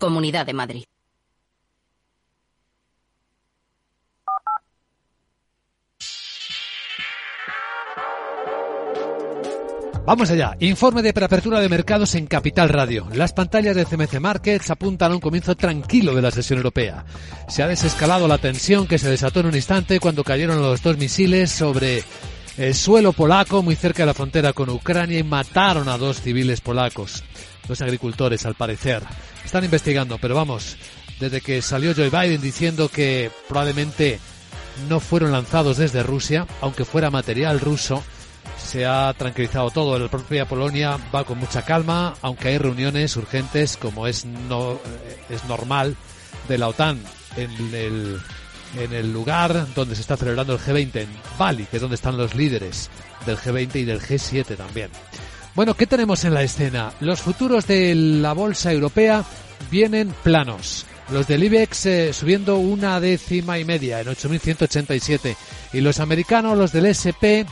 Comunidad de Madrid. Vamos allá. Informe de preapertura de mercados en Capital Radio. Las pantallas de CMC Markets apuntan a un comienzo tranquilo de la sesión europea. Se ha desescalado la tensión que se desató en un instante cuando cayeron los dos misiles sobre el suelo polaco muy cerca de la frontera con Ucrania y mataron a dos civiles polacos. Dos agricultores, al parecer. Están investigando, pero vamos, desde que salió Joe Biden diciendo que probablemente no fueron lanzados desde Rusia, aunque fuera material ruso, se ha tranquilizado todo. La propia Polonia va con mucha calma, aunque hay reuniones urgentes, como es, no, es normal, de la OTAN en el, en el lugar donde se está celebrando el G20, en Bali, que es donde están los líderes del G20 y del G7 también. Bueno, ¿qué tenemos en la escena? Los futuros de la bolsa europea vienen planos. Los del IBEX eh, subiendo una décima y media en 8.187 y los americanos, los del SP,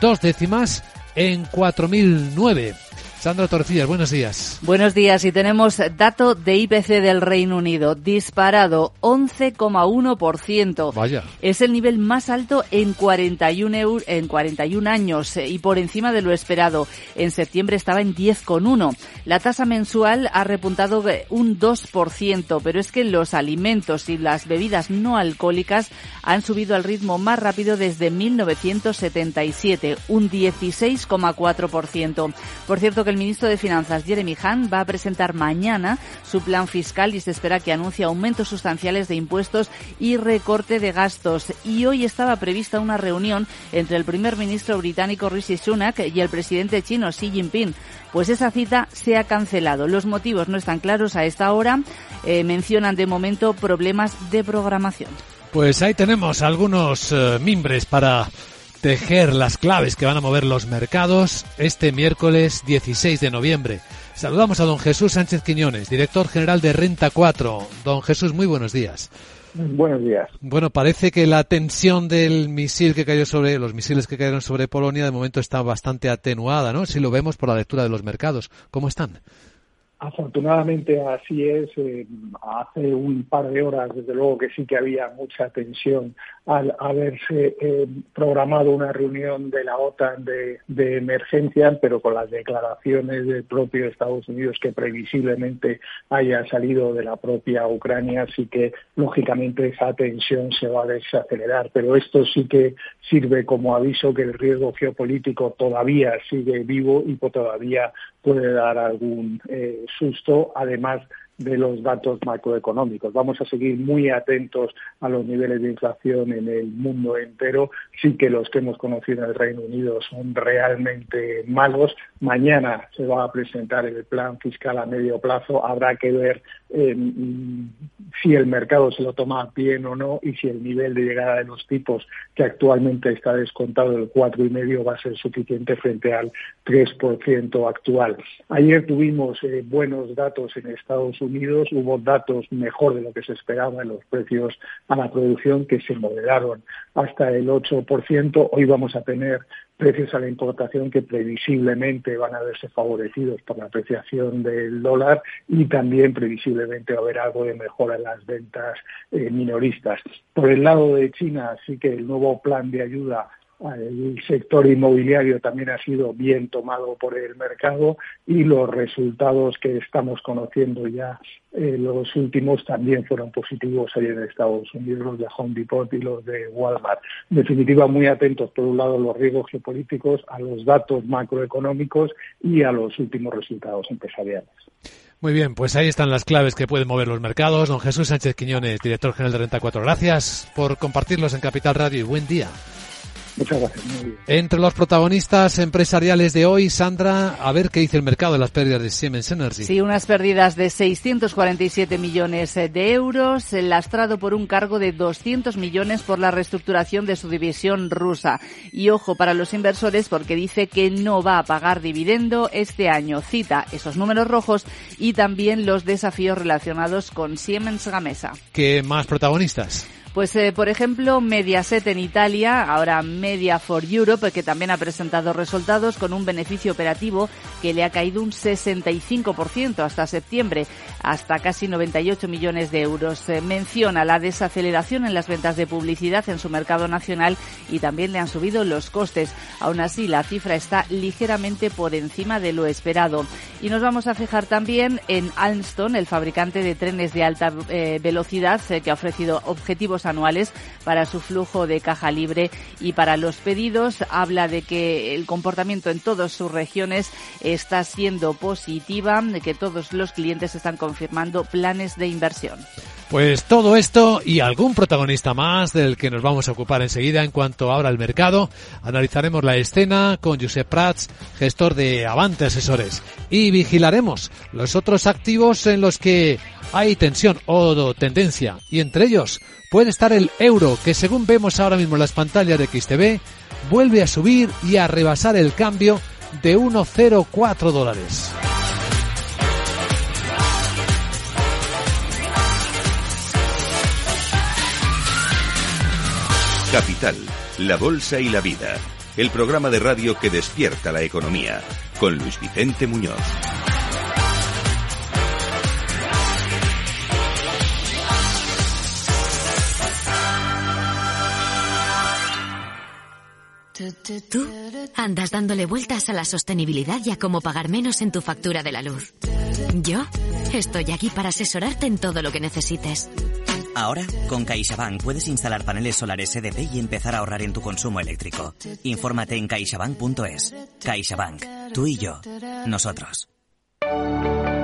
dos décimas en 4009. Sandra Torcillas, buenos días. Buenos días y tenemos dato de IPC del Reino Unido, disparado 11,1%. Vaya. Es el nivel más alto en 41, en 41 años y por encima de lo esperado. En septiembre estaba en 10,1. La tasa mensual ha repuntado un 2%, pero es que los alimentos y las bebidas no alcohólicas han subido al ritmo más rápido desde 1977, un 16,4%. Por cierto que el ministro de Finanzas, Jeremy Hunt, va a presentar mañana su plan fiscal y se espera que anuncie aumentos sustanciales de impuestos y recorte de gastos. Y hoy estaba prevista una reunión entre el primer ministro británico Rishi Sunak y el presidente chino Xi Jinping. Pues esa cita se ha cancelado. Los motivos no están claros a esta hora. Eh, mencionan de momento problemas de programación. Pues ahí tenemos algunos eh, mimbres para tejer las claves que van a mover los mercados este miércoles 16 de noviembre. Saludamos a don Jesús Sánchez Quiñones, director general de Renta 4. Don Jesús, muy buenos días. Buenos días. Bueno, parece que la tensión del misil que cayó sobre los misiles que cayeron sobre Polonia de momento está bastante atenuada, ¿no? Si lo vemos por la lectura de los mercados. ¿Cómo están? Afortunadamente así es. Eh, hace un par de horas, desde luego que sí que había mucha tensión al haberse eh, programado una reunión de la OTAN de, emergencia, pero con las declaraciones del propio Estados Unidos que previsiblemente haya salido de la propia Ucrania, así que lógicamente esa tensión se va a desacelerar. Pero esto sí que sirve como aviso que el riesgo geopolítico todavía sigue vivo y todavía puede dar algún eh, susto, además de los datos macroeconómicos. Vamos a seguir muy atentos a los niveles de inflación en el mundo entero. Sí que los que hemos conocido en el Reino Unido son realmente malos. Mañana se va a presentar el plan fiscal a medio plazo. Habrá que ver eh, si el mercado se lo toma bien o no y si el nivel de llegada de los tipos que actualmente está descontado del cuatro y medio va a ser suficiente frente al 3% actual. Ayer tuvimos eh, buenos datos en Estados Unidos hubo datos mejor de lo que se esperaba en los precios a la producción que se moderaron hasta el 8%. Hoy vamos a tener precios a la importación que previsiblemente van a verse favorecidos por la apreciación del dólar y también previsiblemente va a haber algo de mejora en las ventas eh, minoristas. Por el lado de China, sí que el nuevo plan de ayuda el sector inmobiliario también ha sido bien tomado por el mercado y los resultados que estamos conociendo ya eh, los últimos también fueron positivos ayer en Estados Unidos, los de Home Depot y los de Walmart. En definitiva, muy atentos, por un lado, a los riesgos geopolíticos, a los datos macroeconómicos y a los últimos resultados empresariales. Muy bien, pues ahí están las claves que pueden mover los mercados. Don Jesús Sánchez Quiñones, director general de Renta 4. Gracias por compartirlos en Capital Radio y buen día. Muchas gracias. Entre los protagonistas empresariales de hoy, Sandra, a ver qué dice el mercado de las pérdidas de Siemens Energy. Sí, unas pérdidas de 647 millones de euros, lastrado por un cargo de 200 millones por la reestructuración de su división rusa. Y ojo para los inversores porque dice que no va a pagar dividendo este año. Cita esos números rojos y también los desafíos relacionados con Siemens Gamesa. ¿Qué más protagonistas? Pues, eh, por ejemplo, Mediaset en Italia, ahora Media for Europe, que también ha presentado resultados con un beneficio operativo que le ha caído un 65% hasta septiembre, hasta casi 98 millones de euros. Eh, menciona la desaceleración en las ventas de publicidad en su mercado nacional y también le han subido los costes. Aún así, la cifra está ligeramente por encima de lo esperado. Y nos vamos a fijar también en Alstom, el fabricante de trenes de alta eh, velocidad, que ha ofrecido objetivos anuales para su flujo de caja libre y para los pedidos. Habla de que el comportamiento en todas sus regiones está siendo positiva, de que todos los clientes están confirmando planes de inversión. Pues todo esto y algún protagonista más del que nos vamos a ocupar enseguida en cuanto abra el mercado. Analizaremos la escena con Josep Prats, gestor de Avante Asesores. Y vigilaremos los otros activos en los que hay tensión o tendencia. Y entre ellos puede estar el euro, que según vemos ahora mismo en las pantallas de XTV, vuelve a subir y a rebasar el cambio de 1,04 dólares. Capital, la Bolsa y la Vida. El programa de radio que despierta la economía. Con Luis Vicente Muñoz. Tú andas dándole vueltas a la sostenibilidad y a cómo pagar menos en tu factura de la luz. Yo estoy aquí para asesorarte en todo lo que necesites. Ahora, con CaixaBank puedes instalar paneles solares EDP y empezar a ahorrar en tu consumo eléctrico. Infórmate en caixabank.es. CaixaBank. Tú y yo. Nosotros.